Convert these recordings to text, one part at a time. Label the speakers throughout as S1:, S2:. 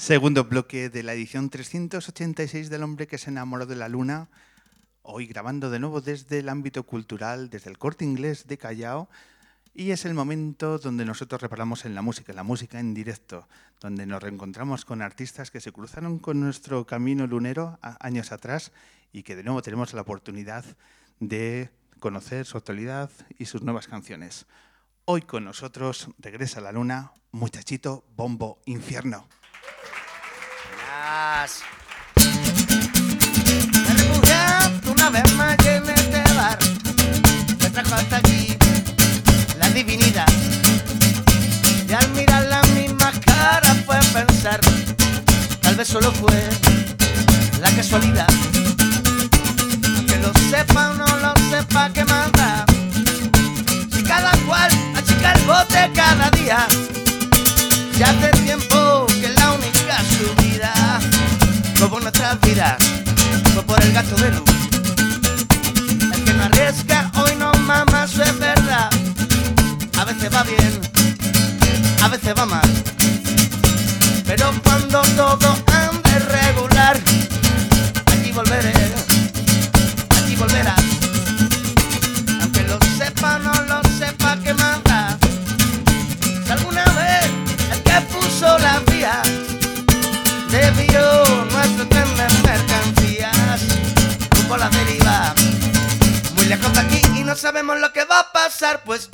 S1: Segundo bloque de la edición 386 del hombre que se enamoró de la luna. Hoy grabando de nuevo desde el ámbito cultural, desde el corte inglés de Callao. Y es el momento donde nosotros reparamos en la música, en la música en directo, donde nos reencontramos con artistas que se cruzaron con nuestro camino lunero años atrás y que de nuevo tenemos la oportunidad de conocer su actualidad y sus nuevas canciones. Hoy con nosotros regresa la luna, muchachito bombo infierno.
S2: Refugiaste una vez más en este bar. Me trajo hasta aquí la divinidad. Y al mirar las mismas caras fue pensar, tal vez solo fue la casualidad. Que lo sepa o no lo sepa, que manda. Si cada cual achica el bote cada día, ya hace tiempo que la única subida como nuestras vidas fue por el gasto de luz. El que no arriesga hoy no mama, eso es verdad. A veces va bien, a veces va mal. Pero cuando todo sabemos lo que va a pasar, pues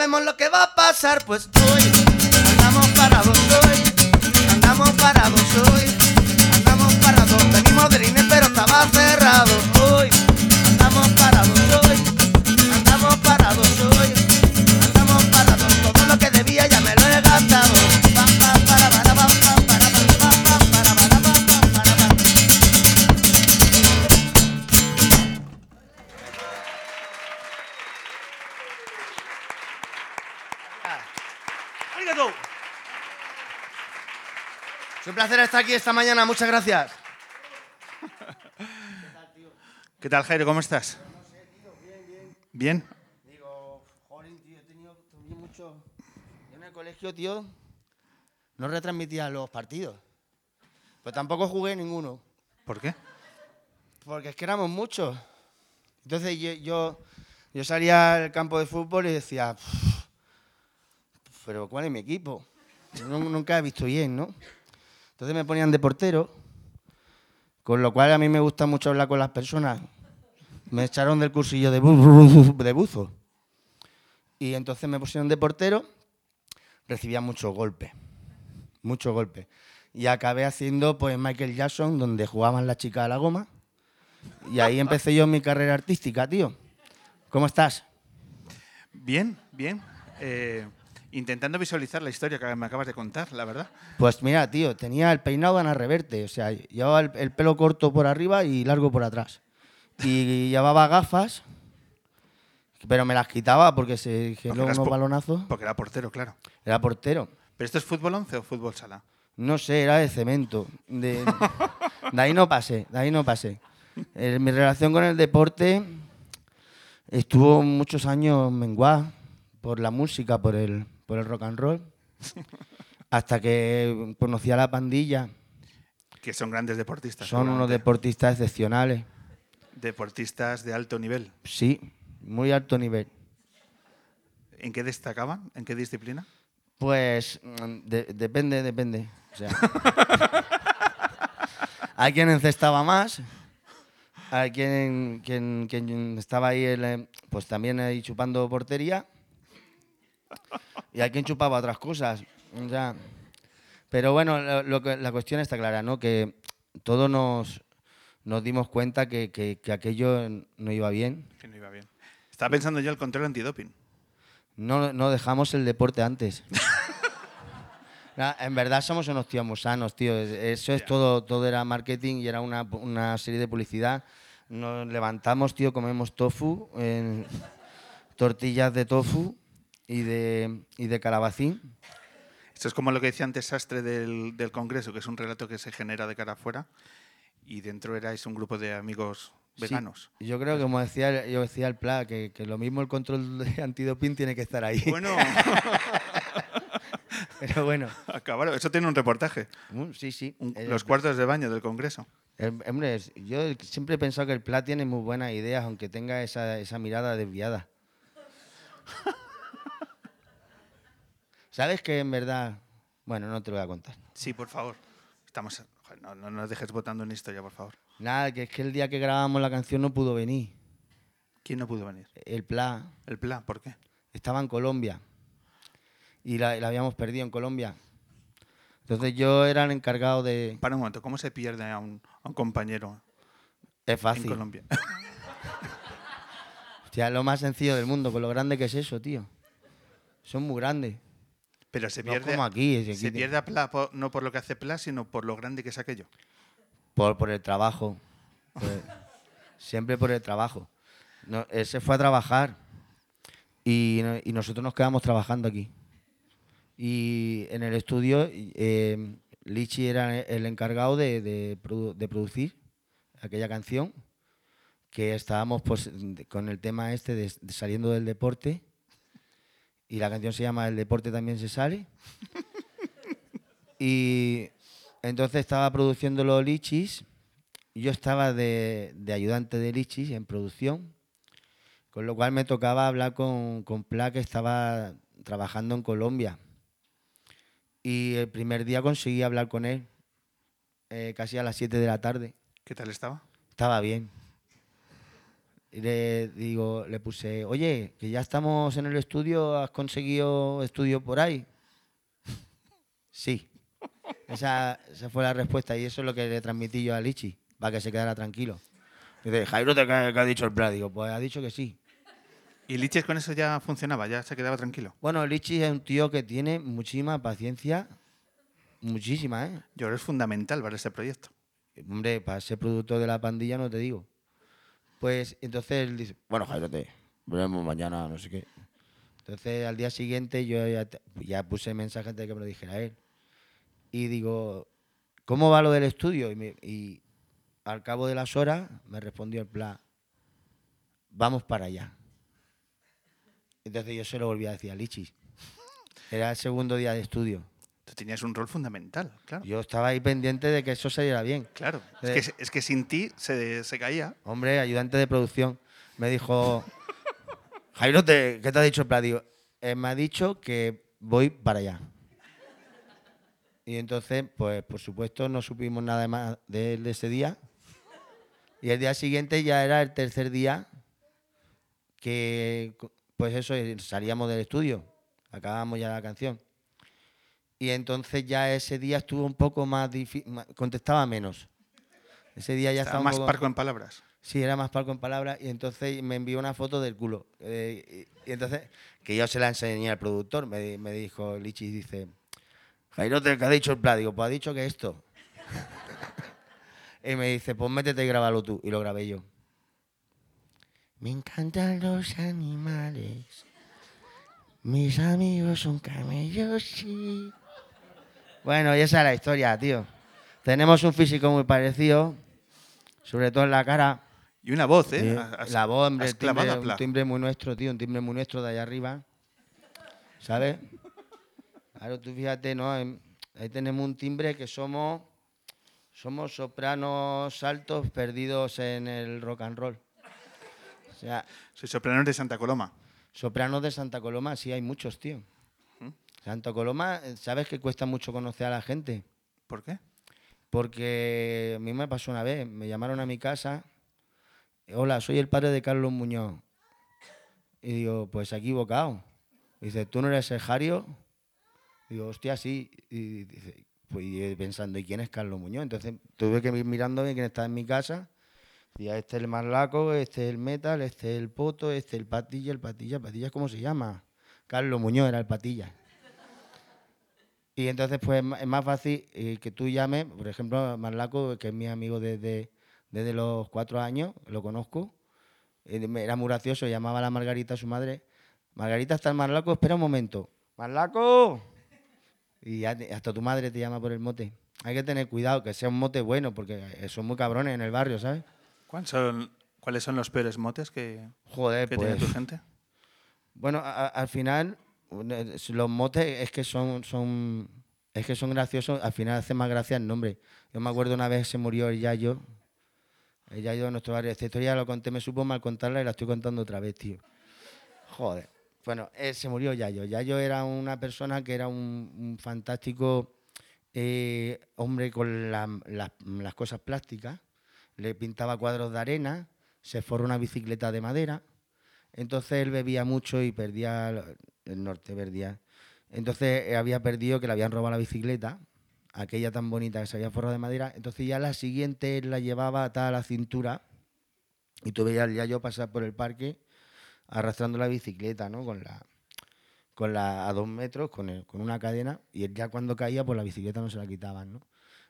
S2: sabemos lo que va a pasar. Pues hoy Es un placer estar aquí esta mañana, muchas gracias.
S1: ¿Qué tal, Jairo? ¿Cómo estás? Bien.
S2: Digo, joder, tío, he tenido mucho. Yo en el colegio, tío, no retransmitía los partidos. Pues tampoco jugué ninguno.
S1: ¿Por qué?
S2: Porque es que éramos muchos. Entonces yo, yo, yo salía al campo de fútbol y decía, "Pff, pero ¿cuál es mi equipo? Nu- Nunca he visto bien, ¿no? Entonces me ponían de portero, con lo cual a mí me gusta mucho hablar con las personas. Me echaron del cursillo de, de buzo. Y entonces me pusieron de portero, recibía muchos golpes, muchos golpes. Y acabé haciendo pues Michael Jackson, donde jugaban las chicas a la goma. Y ahí empecé yo mi carrera artística, tío. ¿Cómo estás?
S1: Bien, bien. Eh, intentando visualizar la historia que me acabas de contar, la verdad.
S2: Pues mira, tío, tenía el peinado de Ana Reverte. O sea, llevaba el, el pelo corto por arriba y largo por atrás. Y llevaba gafas, pero me las quitaba porque se generó unos balonazos.
S1: Porque era portero, claro.
S2: Era portero.
S1: ¿Pero esto es fútbol 11 o fútbol sala?
S2: No sé, era de cemento. De, de ahí no pasé, de ahí no pasé. Eh, mi relación con el deporte estuvo muchos años menguada por la música, por el, por el rock and roll. Hasta que conocí a la pandilla.
S1: Que son grandes deportistas.
S2: Son unos deportistas excepcionales.
S1: Deportistas de alto nivel.
S2: Sí, muy alto nivel.
S1: ¿En qué destacaban? ¿En qué disciplina?
S2: Pues mm, de- depende, depende. O sea, hay quien encestaba más, hay quien, quien, quien estaba ahí, el, eh, pues también ahí chupando portería, y hay quien chupaba otras cosas. O sea, Pero bueno, lo- lo que- la cuestión está clara, ¿no? Que todos nos, nos dimos cuenta que, que- que aquello no iba bien.
S1: Que no iba bien. Estaba pensando yo el control antidoping.
S2: No, no dejamos el deporte antes. En verdad somos unos tíos muy sanos, tío. Es- Eso es todo, todo era marketing y era una, una serie de publicidad. Nos levantamos, tío, comemos tofu, en- tortillas de tofu y de, y de calabacín.
S1: Esto es como lo que decía antes Sastre del, del Congreso, que es un relato que se genera de cara afuera y dentro erais un grupo de amigos
S2: Sí,
S1: veganos.
S2: yo creo que, como decía, yo decía el Pla, que, que lo mismo el control de antidoping tiene que estar ahí.
S1: Bueno,
S2: Pero bueno,
S1: acabaron. Eso tiene un reportaje.
S2: mm, sí, sí.
S1: Un-
S2: Eh,
S1: los cuartos de baño del Congreso.
S2: El- hombre, es- yo siempre he pensado que el Pla tiene muy buenas ideas, aunque tenga esa, esa mirada desviada. ¿Sabes que en verdad... Bueno, no te lo voy a contar.
S1: Sí, por favor. Estamos. joder, No, no nos dejes votando en historia, por favor.
S2: Nada, que es que el día que grabamos la canción no pudo venir.
S1: ¿Quién no pudo venir?
S2: El Pla
S1: El plan, ¿por qué?
S2: estaba en Colombia y la, la habíamos perdido en Colombia. Entonces yo era el encargado de...
S1: Para un momento, ¿cómo se pierde a un, a un compañero
S2: Es
S1: en
S2: fácil.
S1: Colombia?
S2: Hostia, es lo más sencillo del mundo, con lo grande que es eso, tío. Son muy grandes.
S1: Pero se
S2: No
S1: pierde,
S2: como aquí,
S1: se pierde a Pla por- no por lo que hace Pla, sino por lo grande que es aquello.
S2: Por, por el trabajo. El- siempre por el trabajo. No, él se fue a trabajar y, no- y nosotros nos quedamos trabajando aquí. Y en el estudio, eh, Lichi era el encargado de, de produ- de producir aquella canción, que estábamos pues, con el tema este de, de saliendo del deporte. Y la canción se llama El deporte también se sale. Y entonces estaba produciendo los lichis. Yo estaba de, de ayudante de lichis en producción. Con lo cual me tocaba hablar con, con Pla, que estaba trabajando en Colombia. Y el primer día conseguí hablar con él, eh, casi a las 7 de la tarde.
S1: ¿Qué tal estaba?
S2: Estaba bien. Y le digo, le puse, oye, que ya estamos en el estudio, ¿has conseguido estudio por ahí? Sí. Esa, esa fue la respuesta y eso es lo que le transmití yo a Lichi, para que se quedara tranquilo. Dice, Jairo, ¿te qué ha dicho el plan? Digo, pues ha dicho que sí.
S1: Y Liches con eso ya funcionaba, ya se quedaba tranquilo.
S2: Bueno, Lichi es un tío que tiene muchísima paciencia, muchísima, ¿eh?
S1: Yo creo que es fundamental para este proyecto.
S2: Hombre, para ser productor de la pandilla no te digo. Pues entonces él dice, bueno, Jairo, te veremos mañana, no sé qué. Entonces al día siguiente yo ya, ya puse mensaje antes de que me lo dijera él. Y digo, ¿cómo va lo del estudio? Y, y al cabo de las horas me respondió el plan, vamos para allá. Entonces yo se lo volví a decir a Lichis. Era el segundo día de estudio.
S1: Tú tenías un rol fundamental, claro.
S2: Yo estaba ahí pendiente de que eso saliera bien.
S1: Claro. Es,
S2: Eh.
S1: que, es que sin ti se, se caía.
S2: Hombre, ayudante de producción, me dijo, Jairo, te- ¿qué te ha dicho el plan? Digo, "Eh, me ha dicho que voy para allá. Y entonces, pues por supuesto, no supimos nada más de él de ese día. Y el día siguiente ya era el tercer día que, pues eso, salíamos del estudio, acabamos ya la canción. Y entonces ya ese día estuvo un poco más difícil, contestaba menos. Ese día ya
S1: Estaba
S2: estaba
S1: más
S2: poco-
S1: parco en palabras.
S2: Sí, era más palco en palabras y entonces me envió una foto del culo. Eh, y, y entonces, que yo se la enseñé al productor, me, me dijo Lichi, dice, Jairo, ¿te- ¿qué ha dicho el plan? Digo, pues ha dicho que esto. y me dice, pues métete y grábalo tú. Y lo grabé yo. Me encantan los animales. Mis amigos son camellos, sí. Bueno, y esa es la historia, tío. Tenemos un físico muy parecido, sobre todo en la cara.
S1: Y una voz, ¿eh? Has-
S2: la voz, hombre, timbre, un timbre muy nuestro, tío, un timbre muy nuestro de allá arriba. ¿Sabes? Claro, tú fíjate, ¿no? Ahí tenemos un timbre que somos, somos sopranos altos perdidos en el rock and roll. O sea,
S1: Soy soprano de Santa Coloma.
S2: sopranos de Santa Coloma, sí hay muchos, tío. Santa Coloma, ¿sabes que cuesta mucho conocer a la gente?
S1: ¿Por qué?
S2: Porque a mí me pasó una vez, me llamaron a mi casa, hola, soy el padre de Carlos Muñoz. Y digo, pues se ha equivocado. Dice, ¿tú no eres el Jario? Digo, hostia, sí. Y dice, pues pensando, ¿y quién es Carlos Muñoz? Entonces tuve que ir mirando quién está en mi casa. Y este es el Marlaco, este es el Metal, este es el Poto, este es el Patilla, el Patilla, Patilla, ¿cómo se llama? Carlos Muñoz era el Patilla. Y entonces, pues es más fácil eh, que tú llames, por ejemplo, Marlaco, que es mi amigo desde, desde los cuatro años, lo conozco. eh, Era muy gracioso, llamaba a la Margarita, a su madre. Margarita está el Marlaco, espera un momento. ¡Marlaco! Y hasta tu madre te llama por el mote. Hay que tener cuidado, que sea un mote bueno, porque eh, son muy cabrones en el barrio, ¿sabes?
S1: ¿Cuáles son, ¿Cuáles son los peores motes que,
S2: Joder,
S1: que tiene
S2: pues.
S1: tu gente?
S2: Bueno, a- al final, los motes es que son, son, es que son graciosos, al final hace más gracia el nombre. Yo me acuerdo una vez se murió el Yayo, el Yayo de nuestro barrio. Esta historia la conté, me supo mal contarla y la estoy contando otra vez, tío. Joder. Bueno, eh, se murió Yayo. Yayo era una persona que era un, fantástico eh, hombre con la- las- las cosas plásticas. Le pintaba cuadros de arena, se forró una bicicleta de madera. Entonces él bebía mucho y perdía el- norte, perdía. Entonces eh, había perdido que le habían robado la bicicleta, aquella tan bonita que se había forrado de madera. Entonces ya la siguiente la llevaba atada a la cintura y tú veías al Yayo pasar por el parque arrastrando la bicicleta, ¿no? Con la, con la a dos metros, con, el- con una cadena, y él ya cuando caía, pues la bicicleta no se la quitaban, ¿no?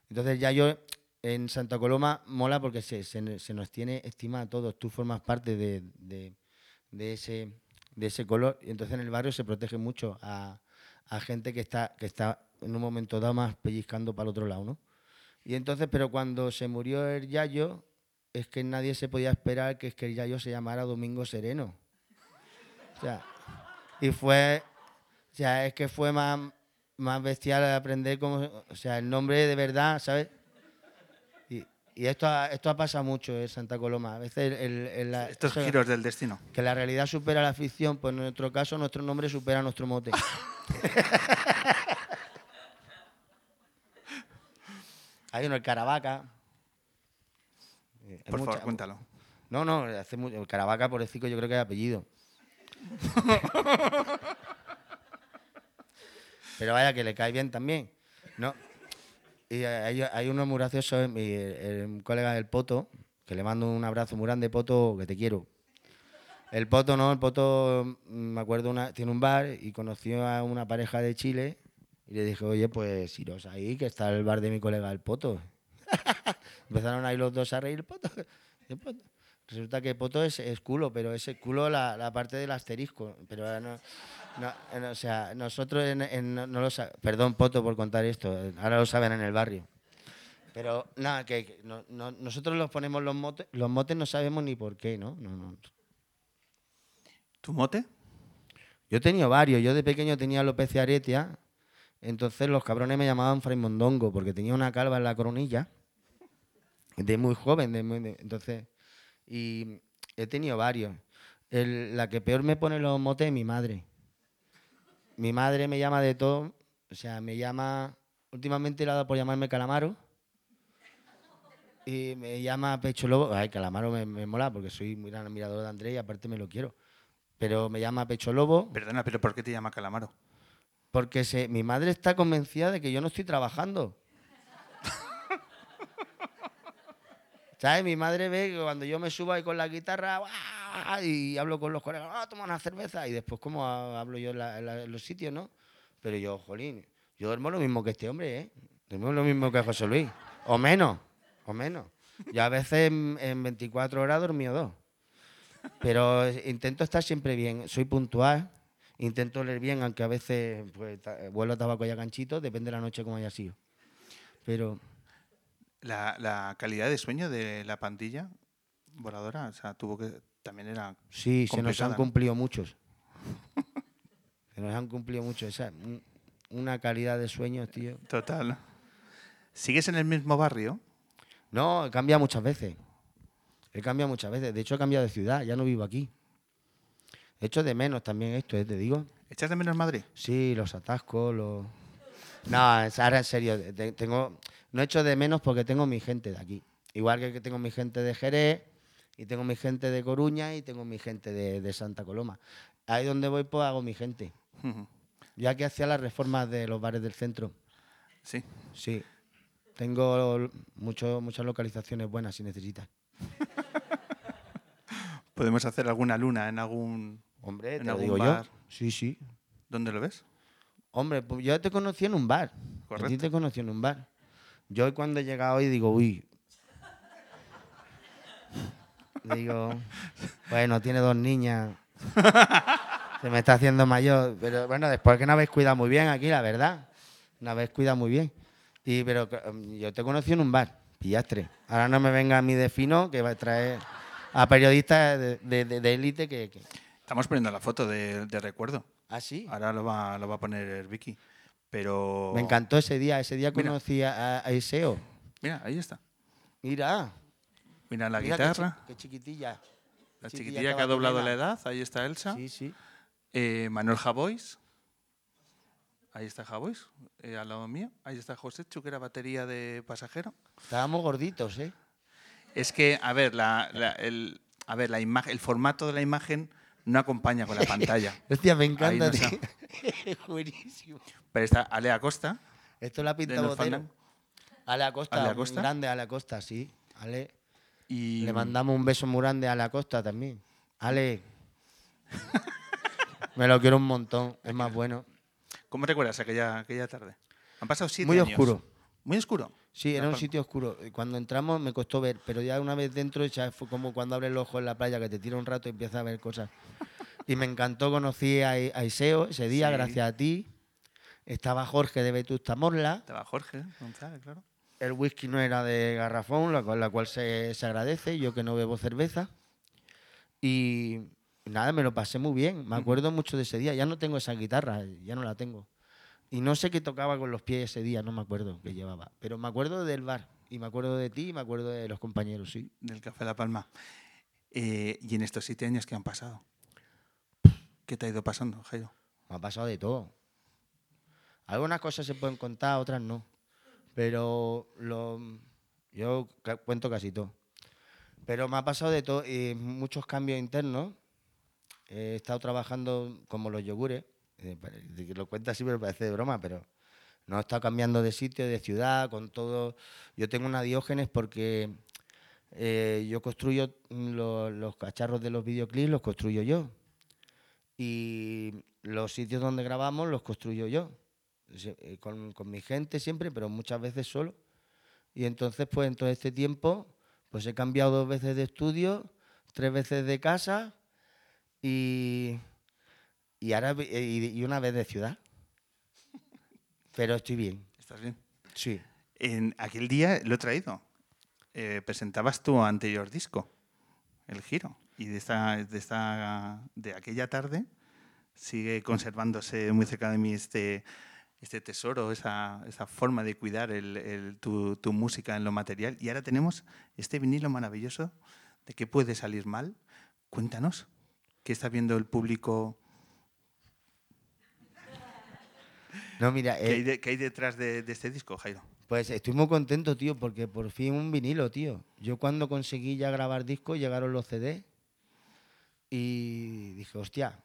S2: Entonces ya yo en Santa Coloma mola porque se, se- se nos tiene estima a todos. Tú formas parte de, de- de ese, de ese color. Y entonces en el barrio se protege mucho a, a gente que está, que está en un momento dado más pellizcando para el otro lado, ¿no? Y entonces, pero cuando se murió el Yayo, es que nadie se podía esperar que, es que el Yayo se llamara Domingo Sereno. O sea, y fue, o sea, es que fue más, más bestial aprender cómo, o sea, el nombre de verdad, ¿sabes? Y, esto, ha, esto ha pasado mucho en Santa Coloma. A veces el- el- la-
S1: Estos
S2: eso-
S1: giros del destino.
S2: que la realidad supera la ficción, pues en nuestro caso nuestro nombre supera nuestro mote. Hay uno, el Caravaca. Hay
S1: Por
S2: mucha-
S1: favor, cuéntalo.
S2: No, no, hace mucho, el Caravaca por decir que yo creo que es apellido. Pero vaya que le cae bien también. No. Y hay, hay uno muy gracioso, mi- el, el colega del Poto, que le mando un abrazo muy grande, Poto, que te quiero. El Poto no, el Poto, mm, me acuerdo, una, tiene un bar y conoció a una pareja de Chile y le dije, oye, pues iros ahí, que está el bar de mi colega el Poto. Empezaron ahí los dos a reír, el Poto. el Poto. Resulta que Poto es, es culo, pero ese culo la, la parte del asterisco. Pero no, no, no, o sea, nosotros en- en- no, no lo Perdón, Poto, por contar esto. Ahora lo saben en el barrio. Pero nada, que, que no- no- nosotros los ponemos los motes, los motes no sabemos ni por qué, ¿no? no, no.
S1: ¿Tu mote?
S2: Yo he tenido varios. Yo de pequeño tenía López de Aretia. Entonces los cabrones me llamaban Fray Mondongo porque tenía una calva en la coronilla. De muy joven. De muy- de- entonces, y he tenido varios. El- la que peor me pone los motes es mi madre. Mi madre me llama de todo. O sea, me llama. Últimamente le ha dado por llamarme Calamaro. Y me llama Pecho Lobo. Ay, Calamaro me, me mola porque soy muy gran admirador de Andrés y aparte me lo quiero. Pero me llama Pecho Lobo.
S1: Perdona, pero ¿por qué te llama Calamaro?
S2: Porque se- mi madre está convencida de que yo no estoy trabajando. ¿Sabes? Mi madre ve que cuando yo me subo ahí con la guitarra y hablo con los colegas, ah, toma una cerveza. Y después, como hablo yo en, los sitios, ¿no? Pero yo, jolín, yo duermo lo mismo que este hombre, ¿eh? Duermo lo mismo que José Luis. O menos, o menos. Yo a veces en, en 24 horas dormido dos. Pero intento estar siempre bien. Soy puntual, intento leer bien, aunque a veces pues, vuelo a tabaco y a ganchito, depende de la noche como haya sido. Pero
S1: La, la calidad de sueño de la pandilla voladora, o sea, tuvo que. También era.
S2: sí, se nos han
S1: ¿no?
S2: cumplido muchos. se nos han cumplido muchos. Esa, un- una calidad de sueño, tío.
S1: Total. ¿Sigues en el mismo barrio?
S2: No, he cambiado muchas veces. He cambiado muchas veces. De hecho, he cambiado de ciudad, ya no vivo aquí. He hecho de menos también esto, ¿eh? te digo.
S1: ¿Echas de menos Madrid?
S2: Sí, los atascos, los... No, ahora en serio, te- tengo, no echo de menos porque tengo mi gente de aquí. Igual que tengo mi gente de Jerez, y tengo mi gente de Coruña, y tengo mi gente de, de Santa Coloma. Ahí donde voy, pues hago mi gente.
S1: Ujú.
S2: Ya que hacía las reformas de los bares del centro.
S1: Sí.
S2: Sí. Tengo mucho- muchas localizaciones buenas si necesitas.
S1: Podemos hacer alguna luna en algún...
S2: Hombre,
S1: ¿En
S2: te
S1: algún
S2: digo
S1: bar?
S2: yo. Sí, sí.
S1: ¿Dónde lo ves?
S2: Hombre, pues yo te conocí en un bar. A ti
S1: Correcto.
S2: te conocí en un bar. Yo cuando he llegado hoy digo, uy. Digo, bueno, tiene dos niñas. Se me está haciendo mayor. Pero bueno, después que no habéis cuidado muy bien aquí, la verdad. No habéis cuidado muy bien. Y, pero um, yo te conocí en un bar, pillastre. Ahora no me venga a mí de fino que va a traer a periodistas de élite que, que-
S1: Estamos poniendo la foto de, de recuerdo.
S2: Ah, sí.
S1: Ahora lo va, lo va a poner Vicky. Pero...
S2: Me encantó ese día. Ese día
S1: Mira.
S2: conocí a, a Iseo.
S1: Mira, ahí está.
S2: Mira.
S1: Mira la
S2: mira qué chi-
S1: guitarra.
S2: Qué, chiquitilla.
S1: La chiquitilla
S2: que
S1: ha doblado la edad. Ahí está Elsa.
S2: Sí, sí.
S1: Eh, Manuel Javois. Ahí está Javois, eh, al lado mío. Ahí está José Chu, que era batería de pasajero.
S2: Estábamos gorditos, ¿eh?
S1: Es que, a ver, la, la- el, a ver, la imagen, el formato de la imagen no acompaña con la pantalla.
S2: Hostia, me encanta.
S1: no
S2: tío. buenísimo.
S1: Pero está Ale Acosta,
S2: Esto la pinta Botero. Ale Acosta,
S1: Ale Acosta.
S2: grande Ale Acosta, sí. Ale,
S1: y
S2: le mandamos un beso muy grande a Ale Acosta también. Ale, me lo quiero un montón, es más bueno.
S1: ¿Cómo recuerdas aquella, aquella tarde? Han pasado siete
S2: Muy
S1: años.
S2: oscuro.
S1: Muy oscuro.
S2: Sí, era un sitio oscuro. Y Cuando entramos me costó ver, pero ya una vez dentro ya fue como cuando abres el ojo en la playa que te tira un rato y empiezas a ver cosas. Y me encantó, conocí a, a Iseo ese día,
S1: Sí.
S2: gracias a ti. Estaba Jorge de Vetusta Morla.
S1: Estaba Jorge González, claro.
S2: El whisky no era de garrafón, la cual, la cual se, se agradece, yo que no bebo cerveza. Y nada, me lo pasé muy bien. Me acuerdo mucho de ese día. Ya no tengo esa guitarra, ya no la tengo. Y no sé qué tocaba con los pies ese día, no me acuerdo qué llevaba. Pero me acuerdo del bar. Y me acuerdo de ti y me acuerdo de los compañeros, sí.
S1: Del Café La Palma. Eh, y en estos siete años que han pasado, ¿qué te ha ido pasando, Jairo?
S2: Me ha pasado de todo. Algunas cosas se pueden contar, otras no. Pero lo, yo cuento casi todo. Pero me ha pasado de todo, y muchos cambios internos. He estado trabajando como los yogures. Eh, lo cuenta así, pero parece de broma, pero no he estado cambiando de sitio, de ciudad, con todo. Yo tengo una diógenes porque eh, yo construyo lo- los cacharros de los videoclips, los construyo yo y los sitios donde grabamos los construyo yo, eh, con, con mi gente siempre, pero muchas veces solo. Y entonces, pues en todo este tiempo, pues he cambiado dos veces de estudio, tres veces de casa y, y ahora eh, y, una vez de ciudad. Pero estoy bien,
S1: ¿Estás bien?
S2: sí.
S1: En aquel día lo he traído. Eh, presentabas tu anterior disco, El Giro. Y de, esta, de, esta, de aquella tarde sigue conservándose muy cerca de mí este, este tesoro, esa, esa forma de cuidar el- el- tu, tu música en lo material. Y ahora tenemos este vinilo maravilloso de qué puede salir mal. Cuéntanos, ¿qué está viendo el público?
S2: No, mira,
S1: ¿Qué,
S2: eh,
S1: hay, de- qué hay detrás de, de este disco, Jairo?
S2: Pues estoy muy contento, tío, porque por fin un vinilo, tío. Yo cuando conseguí ya grabar discos, llegaron los CD y dije, hostia,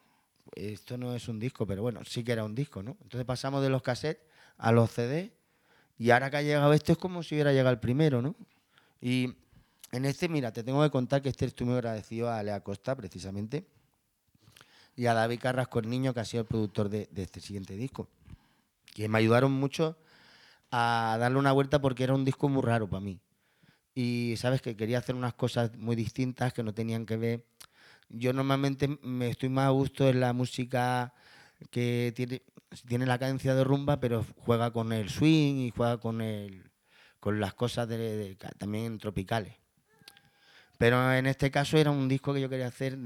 S2: esto no es un disco, pero bueno, sí que era un disco, ¿no? Entonces pasamos de los cassettes a los CD y ahora que ha llegado este es como si hubiera llegado el primero, ¿no? Y en este, mira, te tengo que contar que este estoy muy agradecido a Alea Costa, precisamente, y a David Carrasco, el niño, que ha sido el productor de, de este siguiente disco, que me ayudaron mucho a darle una vuelta porque era un disco muy raro para mí. Y sabes que quería hacer unas cosas muy distintas que no tenían que ver. Yo normalmente me estoy más a gusto en la música que tiene, tiene la cadencia de rumba, pero juega con el swing y juega con el, con las cosas también tropicales. Pero en este caso era un disco que yo quería hacer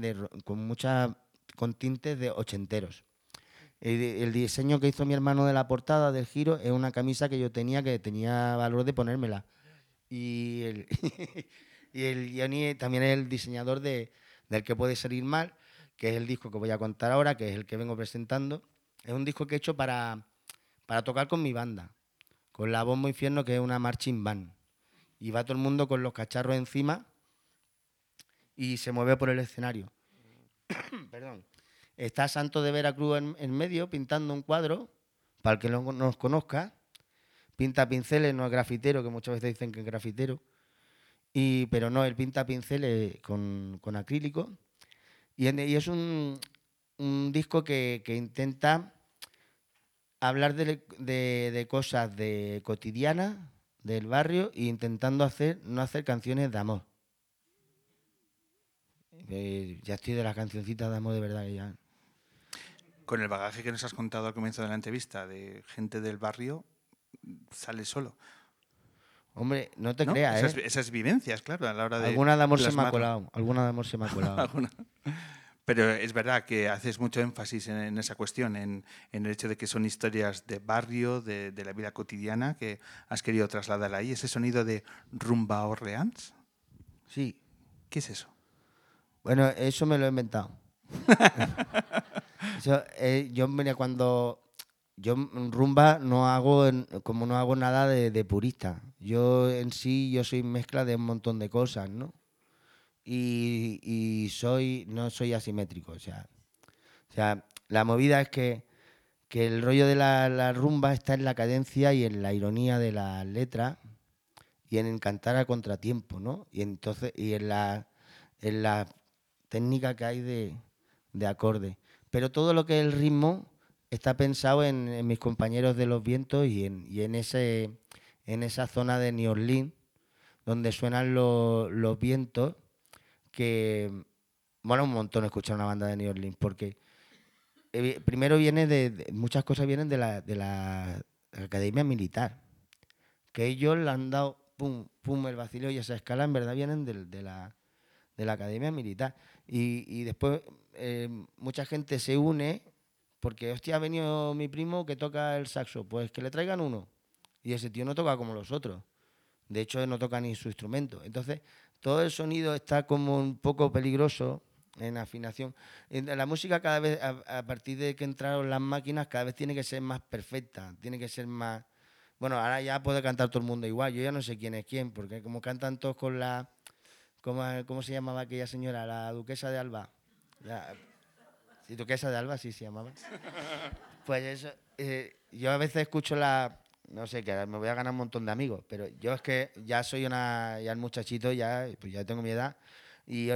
S2: con muchas con tintes de ochenteros. El, diseño que hizo mi hermano de la portada del giro es una camisa que yo tenía que tenía valor de ponérmela. Y el, y también es el diseñador de, del que puede salir mal, que es el disco que voy a contar ahora, que es el que vengo presentando. Es un disco que he hecho para, para tocar con mi banda, con la Bombo Infierno, que es una marching band. Y va todo el mundo con los cacharros encima y se mueve por el escenario. Perdón. Está Santo de Veracruz en, medio pintando un cuadro, para el que no nos conozca, pinta pinceles, no es grafitero, que muchas veces dicen que es grafitero. Y, pero no, él pinta pinceles con, acrílico. Y, en- es un, disco que, intenta hablar de, cosas de cotidianas del barrio e intentando hacer no hacer canciones de amor. Eh, ya estoy de las cancioncitas de amor de verdad ya.
S1: Con el bagaje que nos has contado al comienzo de la entrevista de gente del barrio, sale solo.
S2: Hombre, no te
S1: ¿no?
S2: creas,
S1: esas,
S2: ¿eh?
S1: esas vivencias, claro, a la hora de.
S2: Alguna de amor se me ha colado. Alguna de amor se me ha colado.
S1: Pero es verdad que haces mucho énfasis en, en esa cuestión, en, en el hecho de que son historias de barrio, de, de la vida cotidiana, que has querido trasladar ahí. Ese sonido de rumba Orleans,
S2: Sí.
S1: ¿qué es eso?
S2: Bueno, eso me lo he inventado. Eh, yo, mira, cuando yo en rumba no hago, como no hago nada de, purista. Yo en sí, yo soy mezcla de un montón de cosas, ¿no? Y, y soy, no soy asimétrico, o sea, o sea, la movida es que, que el rollo de la, la rumba está en la cadencia y en la ironía de las letras y en cantar a contratiempo, ¿no? Y entonces, y en la, en la técnica que hay de, de acorde. Pero todo lo que es el ritmo está pensado en, mis compañeros de los vientos y en, y en, ese, en esa zona de New Orleans, donde suenan los, los vientos, que mola un montón escuchar una banda de New Orleans, porque eh, primero viene de, de- muchas cosas vienen de la, de la academia militar, que ellos le han dado pum, pum, el vacío y esa escala en verdad vienen del- de, la, de la academia militar. Y, y después eh, mucha gente se une porque, hostia, ha venido mi primo que toca el saxo, pues que le traigan uno. Y ese tío no toca como los otros. De hecho, no toca ni su instrumento. Entonces, todo el sonido está como un poco peligroso en afinación. La música cada vez, a, partir de que entraron las máquinas, cada vez tiene que ser más perfecta, tiene que ser más... Bueno, ahora ya puede cantar todo el mundo igual. Yo ya no sé quién es quién, porque como cantan todos con la... ¿Cómo, cómo se llamaba aquella señora? La duquesa de Alba. La- sí, duquesa de Alba, sí se llamaba. Pues eso, eh, yo a veces escucho la... No sé, que me voy a ganar un montón de amigos, pero yo es que ya soy una... Ya el muchachito, ya, pues ya tengo mi edad. Y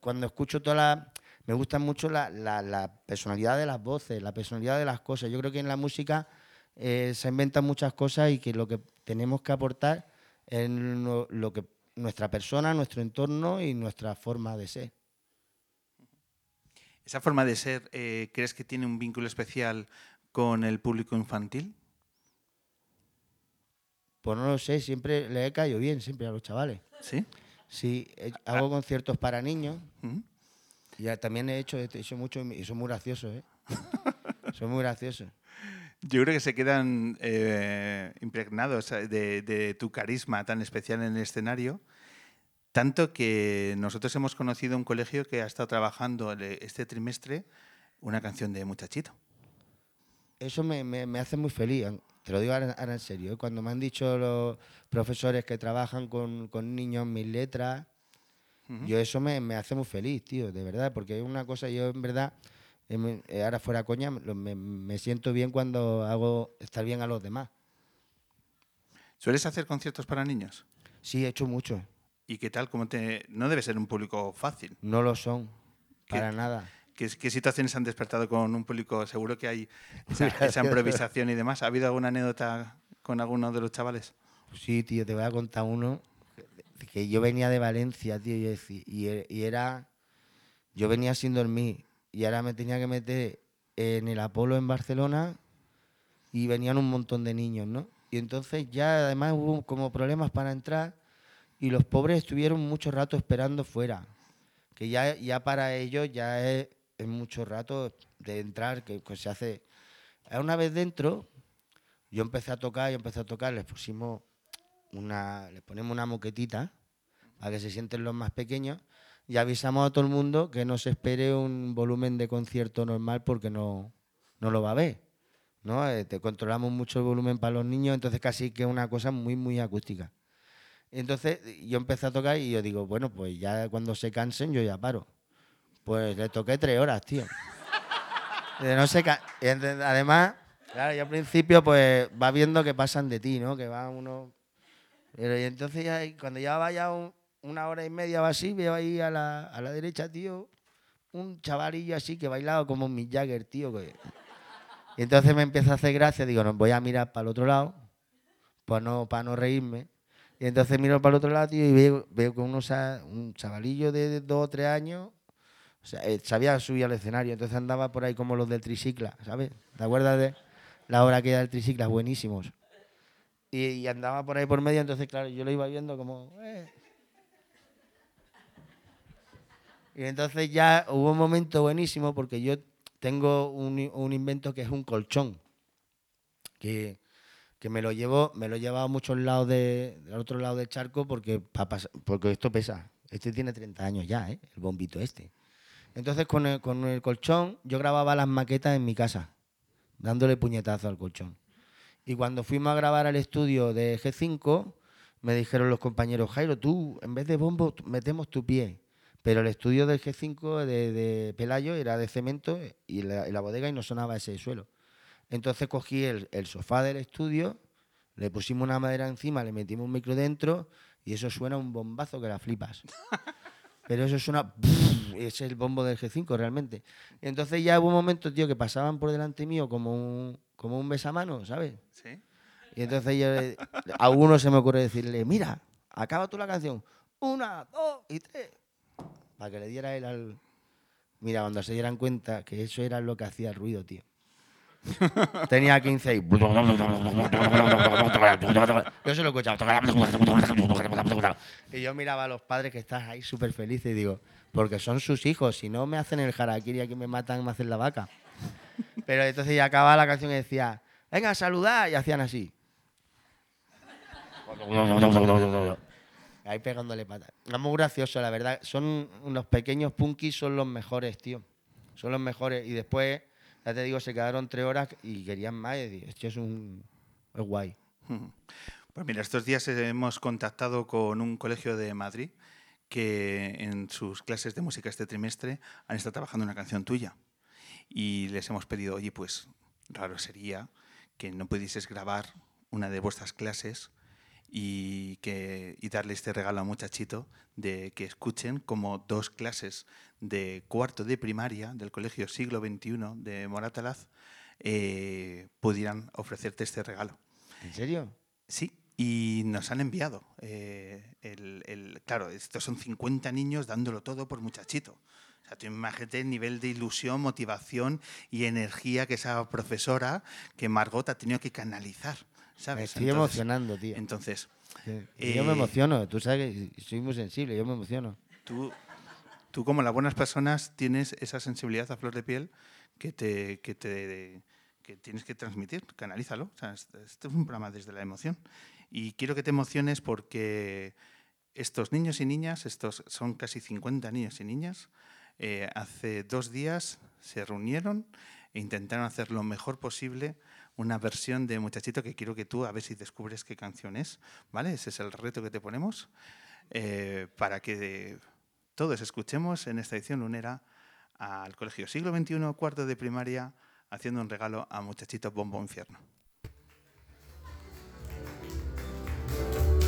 S2: cuando escucho toda la... Me gusta mucho la, la- la personalidad de las voces, la personalidad de las cosas. Yo creo que en la música eh, se inventan muchas cosas y que lo que tenemos que aportar es lo que nuestra persona, nuestro entorno y nuestra forma de ser.
S1: ¿Esa forma de ser eh, crees que tiene un vínculo especial con el público infantil?
S2: Pues no lo sé, siempre le he caído bien, siempre a los chavales.
S1: ¿Sí?
S2: Sí, hago conciertos para niños y también he hecho, he hecho mucho y son muy graciosos, ¿eh? son muy graciosos.
S1: Yo creo que se quedan eh, impregnados de, de tu carisma tan especial en el escenario, tanto que nosotros hemos conocido un colegio que ha estado trabajando este trimestre una canción de Muchachito.
S2: Eso me, me- me hace muy feliz, te lo digo ahora, ahora en serio. ¿eh? Cuando me han dicho los profesores que trabajan con, con niños mis letras, yo eso me, me hace muy feliz, tío, de verdad, porque es una cosa, yo en verdad, eh, ahora fuera coña, me, siento bien cuando hago estar bien a los demás.
S1: ¿Sueles hacer conciertos para niños?
S2: Sí, he hecho mucho,
S1: ¿Y qué tal? ¿Cómo te... No debe ser un público fácil.
S2: no lo son, para nada.
S1: ¿Qué, qué situaciones han despertado con un público? Seguro que hay esa, esa improvisación y demás. ¿Ha habido alguna anécdota con alguno de los chavales?
S2: Sí, tío, te voy a contar uno. Que yo venía de Valencia, tío, e- y era. Yo venía sin dormir y ahora me tenía que meter en el Apolo en Barcelona y venían un montón de niños, ¿no? Y entonces ya además hubo como problemas para entrar y los pobres estuvieron mucho rato esperando fuera. Que ya, ya para ellos ya es, mucho rato de entrar, que, que se hace. Una vez dentro, yo empecé a tocar, yo empecé a tocar, les pusimos una, les ponemos una moquetita para que se sienten los más pequeños y avisamos a todo el mundo que no se espere un volumen de concierto normal porque no, no lo va a ver. ¿no? Eh, te controlamos mucho el volumen para los niños, entonces casi que es una cosa muy, muy acústica. Entonces yo empecé a tocar y yo digo, bueno, pues ya cuando se cansen yo ya paro. Pues le toqué tres horas, tío. No ente- además, Claro, y al principio pues vas viendo que pasan de ti, ¿no? Que va uno... Pero y entonces ya cuando ya vaya un- una hora y media o así, veo ahí a la, a la derecha, tío, un chavalillo así que bailaba como un Mick Jagger, tío. Que... Y entonces me empieza a hacer gracia, digo, no, voy a mirar para el otro lado, pues no, para no reírme. Y entonces miro para el otro lado, y veo, veo que uno, sa- un chavalillo de dos o tres años, sea, eh, sabía subir al escenario, entonces andaba por ahí como los del tricicla, ¿sabes? ¿Te acuerdas de la hora que era del tricicla? Buenísimos. Y, andaba por ahí por medio, entonces, claro, yo lo iba viendo como... eh. Y entonces ya hubo un momento buenísimo porque yo tengo un, un invento que es un colchón, que, que me lo llevo, me lo he llevado a muchos lados de, del otro lado charco porque, porque esto pesa. Este tiene 30 años ya, ¿eh? el bombito este. Entonces con el, colchón yo grababa las maquetas en mi casa, dándole puñetazo al colchón. Y cuando fuimos a grabar al estudio de G5, me dijeron los compañeros, Jairo, tú en vez de bombo metemos tu pie. Pero el estudio del G5 de, Pelayo era de cemento y la bodega y no sonaba ese suelo. Entonces cogí el, el sofá del estudio, le pusimos una madera encima, le metimos un micro dentro y eso suena un bombazo que la flipas. Pero eso suena... Es el bombo del G5 realmente. Y entonces ya hubo un momento, tío, que pasaban por delante mío como un, como un besamano, ¿sabes?
S1: ¿Sí?
S2: Y entonces yo, le- a uno se me ocurre decirle, mira, acaba tú la canción. Una, dos y tres. Para que le diera él al... Mira, cuando se dieran cuenta que eso era lo que hacía el ruido, tío. Tenía 15 y... Yo se lo escuchaba. Y yo miraba a los padres que están ahí súper felices y digo, porque son sus hijos, si no me hacen el harakiri aquí me matan, me hacen la vaca. Pero entonces ya acababa la canción y decía, venga, saludad, y hacían así. Ahí pegándole patas. Es muy gracioso, la verdad. Son unos pequeños punkis, son los mejores, tío. Son los mejores. Y después, ya te digo, se quedaron tres horas y querían más. Y esto es un... es guay.
S1: Pues mira, estos días hemos contactado con un colegio de Madrid que en sus clases de música este trimestre han estado trabajando una canción tuya. Y les hemos pedido, oye, pues raro sería que no pudieses grabar una de vuestras clases y, que, y darle este regalo a muchachito de que escuchen como dos clases de cuarto de primaria del Colegio Siglo XXI de Moratalaz eh, pudieran ofrecerte este regalo.
S2: ¿En serio?
S1: Sí, y nos han enviado. eh, el, el- claro, estos son 50 niños dándolo todo por muchachito. O sea, tú imagínate el nivel de ilusión, motivación y energía que esa profesora, que Margot ha tenido que canalizar.
S2: Me
S1: ¿sabes?
S2: estoy
S1: Entonces-
S2: emocionando, tío.
S1: Entonces,
S2: Sí. Y Yo me
S1: eh,
S2: emociono. Tú sabes que soy muy sensible, yo me emociono.
S1: tú, tú como las buenas personas tienes esa sensibilidad a flor de piel que te, que te que tienes que transmitir, canalízalo. O sea, este este es un programa desde la emoción. Y quiero que te emociones porque estos niños y niñas, estos son casi 50 niños y niñas, eh, hace dos días se reunieron e intentaron hacer lo mejor posible una versión de Muchachito que quiero que tú a ver si descubres qué canción es, ¿vale? Ese es el reto que te ponemos eh, para que todos escuchemos en esta edición lunera al Colegio Siglo XXI, cuarto de primaria, haciendo un regalo a Muchachito Bombo Infierno.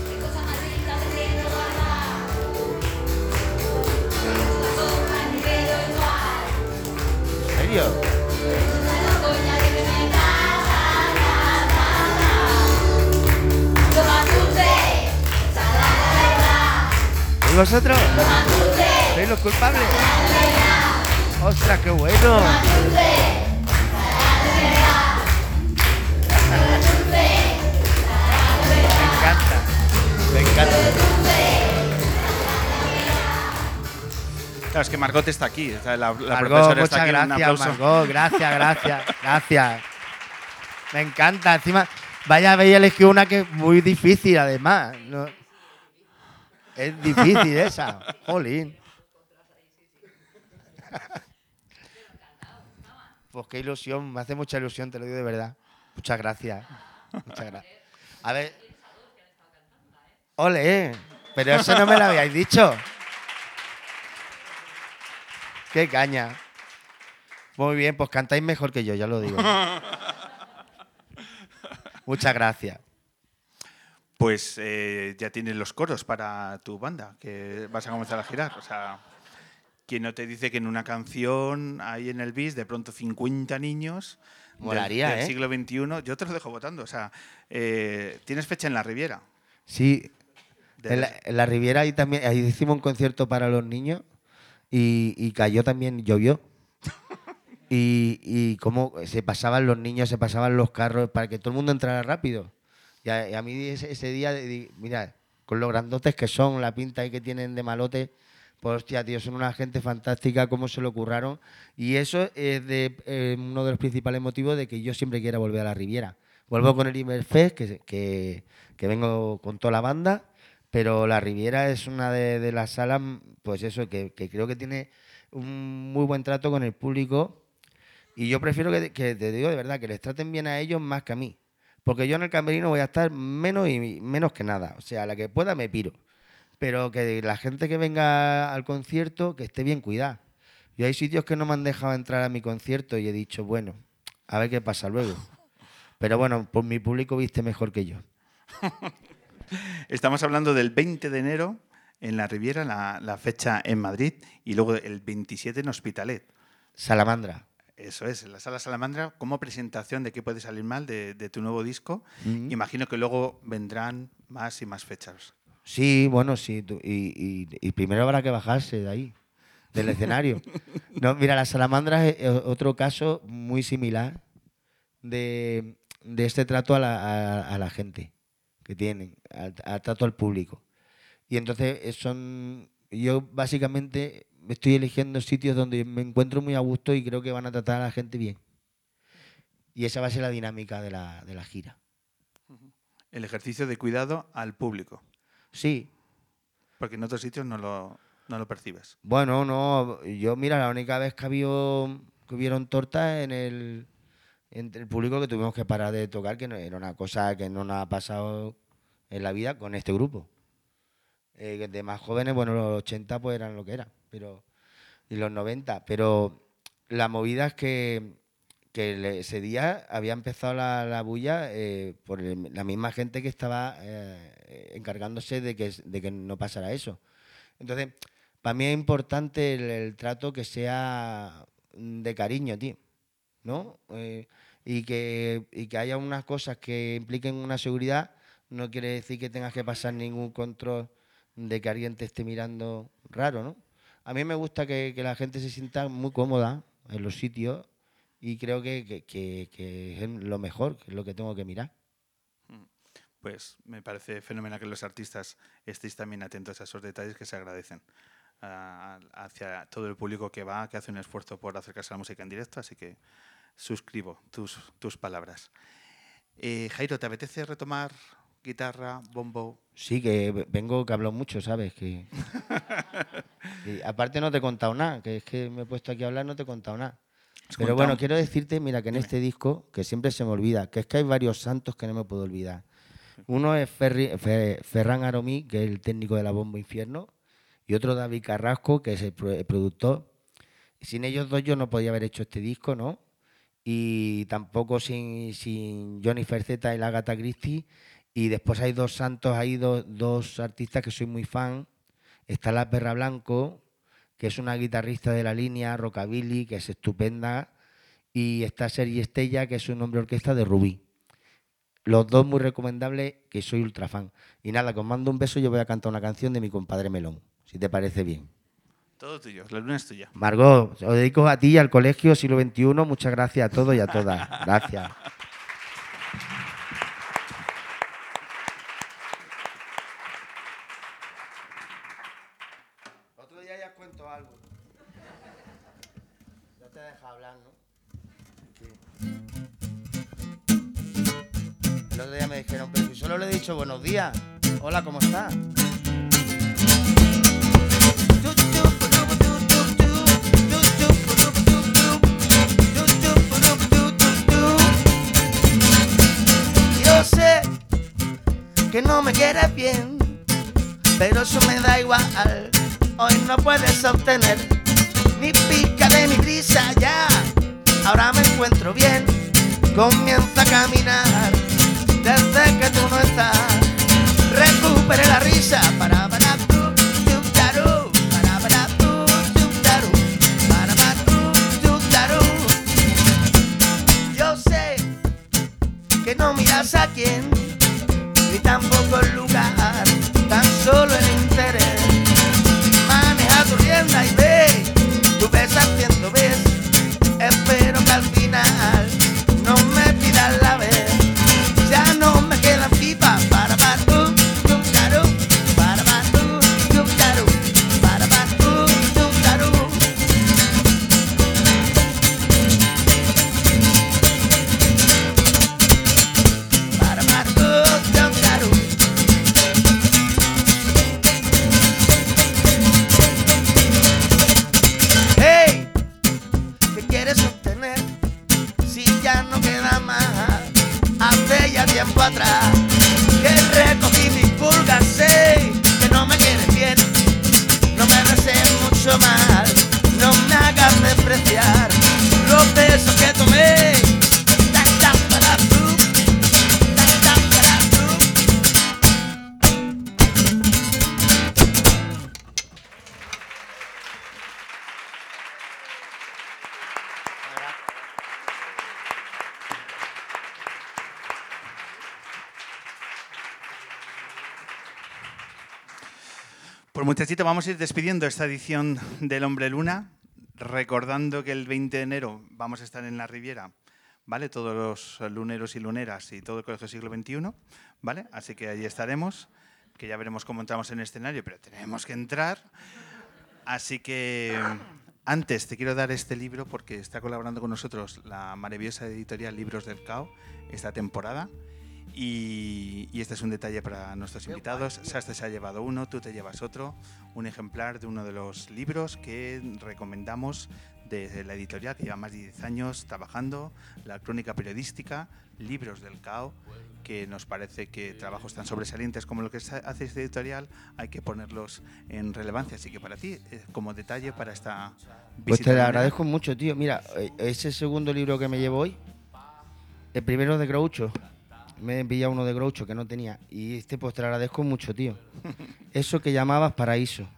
S3: ¿Qué cosa
S2: ¿Y vosotros? ¿Sois los culpables? ¡Ostras, qué bueno! Me encanta. Me encanta.
S1: Claro, es que Margot está aquí, la, la
S2: Margot,
S1: profesora está
S2: muchas
S1: aquí. un
S2: gracias,
S1: aplauso.
S2: Margot. Gracias, gracias, gracias. Me encanta. Encima, vaya, habéis elegido una que es muy difícil, además. No- Es difícil esa. Jolín. Pues qué ilusión, me hace mucha ilusión, te lo digo de verdad. Muchas gracias. Muchas gracias. A ver. Ole, pero eso no me lo habíais dicho. Qué caña. Muy bien, pues cantáis mejor que yo, ya lo digo. Muchas gracias.
S1: Pues eh, ya tienes los coros para tu banda, que vas a comenzar a girar. O sea, ¿quién no te dice que en una canción hay en el bis de pronto 50 niños del-
S2: Molaría,
S1: del,
S2: ¿eh?
S1: siglo XXI? Yo te lo dejo votando. O sea, eh, tienes fecha en la Riviera.
S2: Sí, en la, en la Riviera ahí también ahí hicimos un concierto para los niños y, y cayó también, llovió. Y, y cómo se pasaban los niños, se pasaban los carros para que todo el mundo entrara rápido. Y a, y a mí ese, día, di- mira, con los grandotes que son, la pinta que tienen de malote, pues hostia, tío, son una gente fantástica, cómo se lo curraron. Y eso es de, eh, uno de los principales motivos de que yo siempre quiera volver a la Riviera. Vuelvo con el Iberfest, que, que, vengo con toda la banda, pero la Riviera es una de, las salas, pues eso, que, que creo que tiene un muy buen trato con el público. Y yo prefiero que, que te digo de verdad, que les traten bien a ellos más que a mí. Porque yo en el camerino voy a estar menos y menos que nada. O sea, la que pueda me piro. Pero que la gente que venga al concierto, que esté bien cuidada. Yo hay sitios que no me han dejado entrar a mi concierto y he dicho, bueno, a ver qué pasa luego. Pero bueno, pues mi público viste mejor que yo.
S1: Estamos hablando del 20 de enero en la Riviera, la, la fecha en Madrid, y luego el 27 en Hospitalet.
S2: Salamandra.
S1: Eso es, la sala Salamandra, como presentación de qué puede salir mal de, de tu nuevo disco. Imagino que luego vendrán más y más fechas.
S2: Sí, bueno, sí. tú- y, y- y primero habrá que bajarse de ahí, del escenario. No, mira, la salamandra es otro caso muy similar de, de este trato a la, a- a la gente que tienen, al, al trato al público. Y entonces eh, son. Yo básicamente estoy eligiendo sitios donde me encuentro muy a gusto y creo que van a tratar a la gente bien. Y esa va a ser la dinámica de la, de la gira.
S1: El ejercicio de cuidado al público,
S2: Sí,
S1: porque en otros sitios no lo, no lo percibes.
S2: Bueno, no, yo mira, la única vez que, habido, que hubieron tortas en el, entre el público que tuvimos que parar de tocar, que no, era una cosa que no nos ha pasado en la vida con este grupo. Eh, de más jóvenes, bueno, los 80 pues eran lo que eran, pero, y los 90, pero la movida es que, que ese día había empezado la, la bulla eh, por la misma gente que estaba eh, encargándose de que, de que no pasara eso. Entonces, para mí es importante el, el trato que sea de cariño, tío. ¿No? Y, que, y que haya unas cosas que impliquen una seguridad, no quiere decir que tengas que pasar ningún control de que alguien te esté mirando raro, ¿no? A mí me gusta que, la gente se sienta muy cómoda en los sitios y creo que, es lo mejor, que es lo que tengo que mirar.
S1: Pues me parece fenomenal que los artistas estéis también atentos a esos detalles que se agradecen hacia todo el público que va, que hace un esfuerzo por acercarse a la música en directo, así que suscribo tus, tus palabras. Eh, Jairo, ¿te apetece retomar guitarra, bombo?
S2: Sí, que ve- vengo que hablo mucho, ¿sabes? Que... aparte no te he contado nada, que es que me he puesto aquí a hablar, no te he contado nada. Pero
S1: contado-
S2: bueno, quiero decirte, mira, que en
S1: Dime.
S2: este disco, que siempre se me olvida, que es que hay varios santos que no me puedo olvidar. Uno es Ferri- Fe- Ferran Aromí, que es el técnico de la Bomba Infierno, y otro David Carrasco, que es el, pro- el productor. Sin ellos dos yo no podía haber hecho este disco, ¿no? Y tampoco sin, sin Johnny Ferceta y la Gata Christie. Y después hay dos santos, hay dos, dos artistas que soy muy fan. Está la Perra Blanco, que es una guitarrista de la línea, Rockabilly, que es estupenda. Y está Sergi Estella, que es un hombre orquesta de Rubí. Los dos muy recomendables, que soy ultra fan. Y nada, que os mando un beso y yo voy a cantar una canción de mi compadre Melón, si te parece bien.
S1: Todo tuyo, la luna es tuya.
S2: Margot, os dedico a ti y al colegio siglo XXI. Muchas gracias a todos y a todas. Gracias. Buenos días. Hola, ¿cómo estás?
S4: Yo sé que no me quieres bien, pero eso me da igual. Hoy no puedes obtener ni pica de mi risa ya. Ahora me encuentro bien, comienza a caminar desde que tú no estás. Recupere la risa para para tu tu taru, para para tu tu taru, para para. Yo sé que no miras a quién,
S1: Pues muchachito, vamos a ir despidiendo esta edición del Hombre Luna, recordando que el 20 de enero vamos a estar en la Riviera, ¿vale? Todos los luneros y luneras y todo el Colegio Siglo XXI, ¿vale? Así que allí estaremos, que ya veremos cómo entramos en el escenario, pero tenemos que entrar. Así que antes te quiero dar este libro porque está colaborando con nosotros la maravillosa editorial Libros del Cao esta temporada. Y, y este es un detalle para nuestros invitados. Sastre se ha llevado uno, tú te llevas otro, un ejemplar de uno de los libros que recomendamos de la editorial que lleva más de 10 años trabajando, la crónica periodística, Libros del CAO, que nos parece que trabajos tan sobresalientes como lo que hace esta editorial hay que ponerlos en relevancia. Así que para ti, eh, como detalle para esta visita.
S2: Pues te lo agradezco mucho, tío. Mira, eh, ese segundo libro que me llevo hoy, el primero de Groucho, me he pillado uno de Groucho que no tenía. Y este pues te lo agradezco mucho, tío. Eso que llamabas paraíso.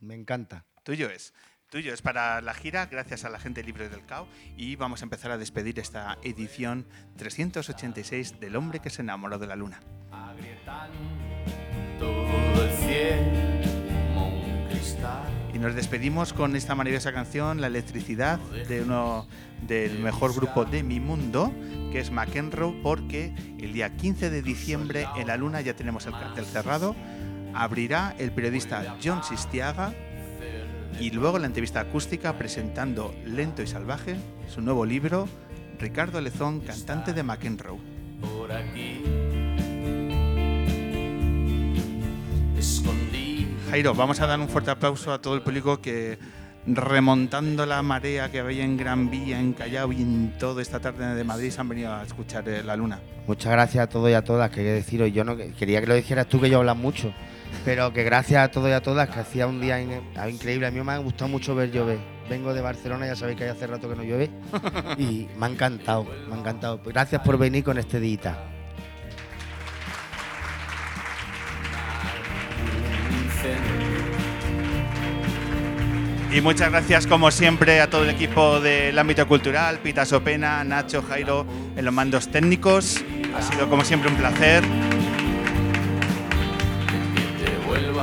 S2: Me encanta.
S1: Tuyo es. Tuyo es para la gira, gracias a la gente libre del CAO. Y vamos a empezar a despedir esta edición 386 del hombre que se enamoró de la luna.
S5: todo el cielo
S1: nos despedimos con esta maravillosa canción, La electricidad, de uno del mejor grupo de mi mundo, que es McEnroe, porque el día 15 de diciembre en la luna ya tenemos el cartel cerrado. Abrirá el periodista John Sistiaga y luego la entrevista acústica presentando Lento y Salvaje, su nuevo libro, Ricardo Lezón, cantante de McEnroe.
S5: Por aquí
S1: Jairo, vamos a dar un fuerte aplauso a todo el público que remontando la marea que había en Gran Vía, en Callao y en toda esta tarde de Madrid se han venido a escuchar eh, la luna.
S2: Muchas gracias a todos y a todas. Quería deciros, yo no quería que lo dijeras tú, que yo hablas mucho. Pero que gracias a todos y a todas, que hacía un día in- increíble. A mí me ha gustado mucho ver llover. Vengo de Barcelona, ya sabéis que hace rato que no llueve. Y me ha encantado, me ha encantado. Gracias por venir con este día.
S1: Y muchas gracias como siempre a todo el equipo del ámbito cultural, Pita Sopena, Nacho, Jairo, en los mandos técnicos. Ha sido como siempre un placer.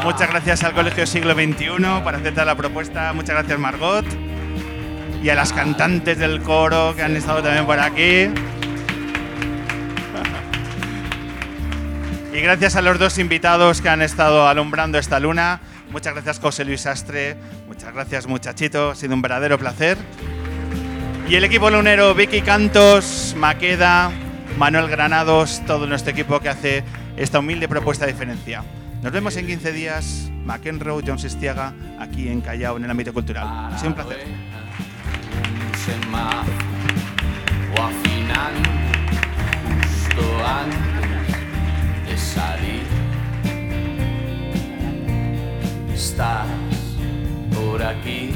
S1: Muchas gracias al Colegio Siglo XXI por aceptar la propuesta. Muchas gracias Margot. Y a las cantantes del coro que han estado también por aquí. Y gracias a los dos invitados que han estado alumbrando esta luna. Muchas gracias José Luis Astre. Muchas gracias muchachito. Ha sido un verdadero placer. Y el equipo lunero, Vicky Cantos, Maqueda, Manuel Granados, todo nuestro equipo que hace esta humilde propuesta de diferencia. Nos vemos en 15 días, McEnroe, John Sestiaga, aquí en Callao, en el ámbito cultural. Ha sido un placer.
S5: o al final justo antes salir. Estás por aquí,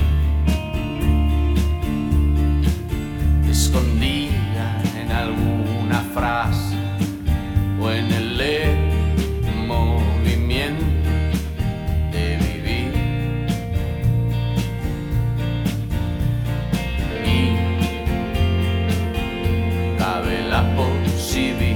S5: escondida en alguna frase o en el movimiento de vivir. Y cabe la posibilidad.